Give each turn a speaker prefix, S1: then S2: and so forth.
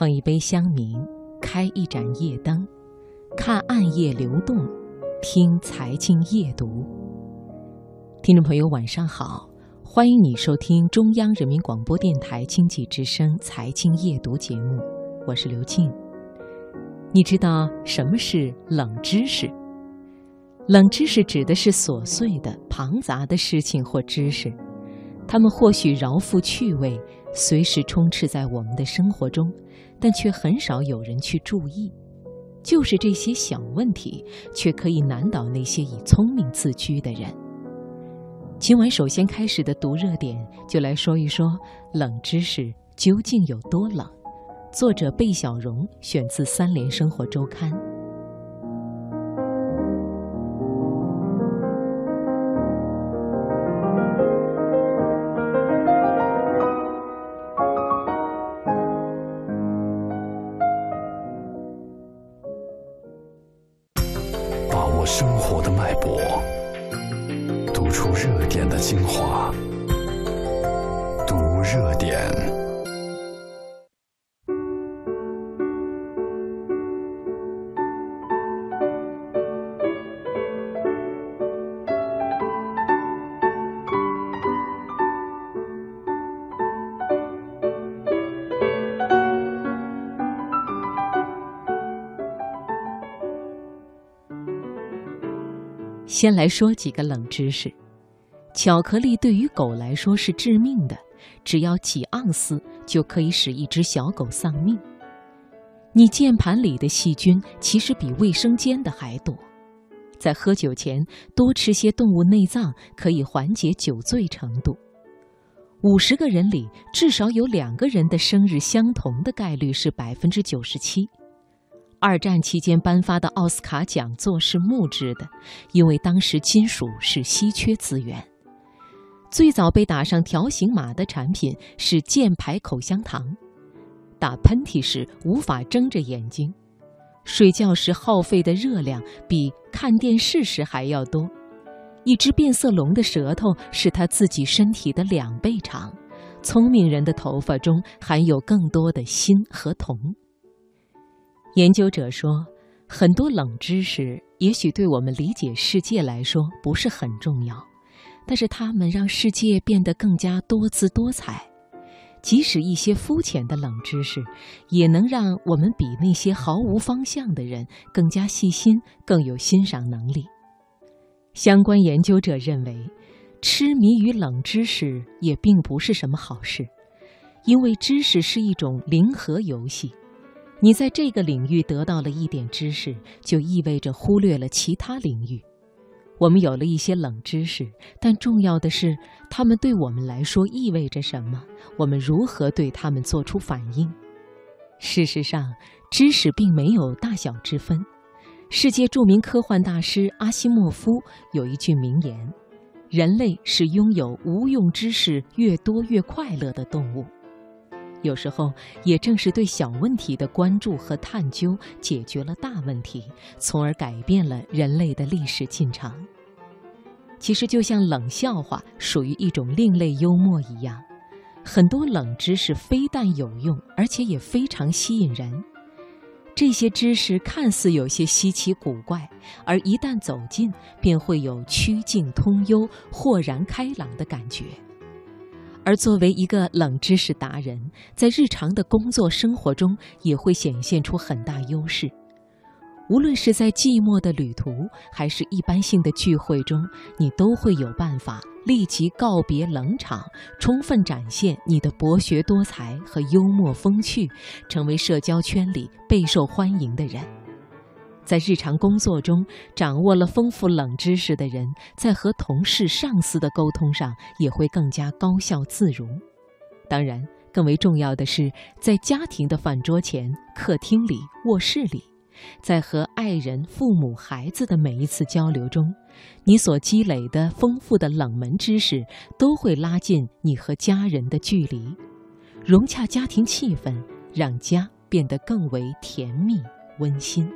S1: 捧一杯香茗，开一盏夜灯，看暗夜流动，听财经夜读。听众朋友，晚上好，欢迎你收听中央人民广播电台经济之声财经夜读节目，我是刘静。你知道什么是冷知识？冷知识指的是琐碎的、庞杂的事情或知识，他们或许饶富趣味，随时充斥在我们的生活中，但却很少有人去注意。就是这些小问题，却可以难倒那些以聪明自居的人。今晚首先开始的读热点，就来说一说冷知识究竟有多冷。作者贝小荣，选自《三联生活周刊》。
S2: 生活的脉搏，读出热点的精华，读热点。
S1: 先来说几个冷知识：巧克力对于狗来说是致命的，只要几盎司就可以使一只小狗丧命。你键盘里的细菌其实比卫生间的还多。在喝酒前多吃些动物内脏可以缓解酒醉程度。五十个人里至少有两个人的生日相同的概率是百分之九十七。二战期间颁发的奥斯卡讲座是木质的，因为当时金属是稀缺资源。最早被打上条形码的产品是箭牌口香糖。打喷嚏时无法睁着眼睛，睡觉时耗费的热量比看电视时还要多。一只变色龙的舌头是它自己身体的两倍长。聪明人的头发中含有更多的锌和铜。研究者说，很多冷知识也许对我们理解世界来说不是很重要，但是它们让世界变得更加多姿多彩。即使一些肤浅的冷知识，也能让我们比那些毫无方向的人更加细心，更有欣赏能力。相关研究者认为，痴迷于冷知识也并不是什么好事，因为知识是一种零和游戏。你在这个领域得到了一点知识，就意味着忽略了其他领域。我们有了一些冷知识，但重要的是，它们对我们来说意味着什么？我们如何对它们做出反应？事实上，知识并没有大小之分。世界著名科幻大师阿西莫夫有一句名言：“人类是拥有无用知识越多越快乐的动物。”有时候，也正是对小问题的关注和探究，解决了大问题，从而改变了人类的历史进程。其实，就像冷笑话属于一种另类幽默一样，很多冷知识非但有用，而且也非常吸引人。这些知识看似有些稀奇古怪，而一旦走近，便会有曲径通幽、豁然开朗的感觉。而作为一个冷知识达人，在日常的工作生活中也会显现出很大优势。无论是在寂寞的旅途，还是一般性的聚会中，你都会有办法立即告别冷场，充分展现你的博学多才和幽默风趣，成为社交圈里备受欢迎的人。在日常工作中掌握了丰富冷知识的人，在和同事、上司的沟通上也会更加高效自如。当然，更为重要的是，在家庭的饭桌前、客厅里、卧室里，在和爱人、父母、孩子的每一次交流中，你所积累的丰富的冷门知识，都会拉近你和家人的距离，融洽家庭气氛，让家变得更为甜蜜温馨。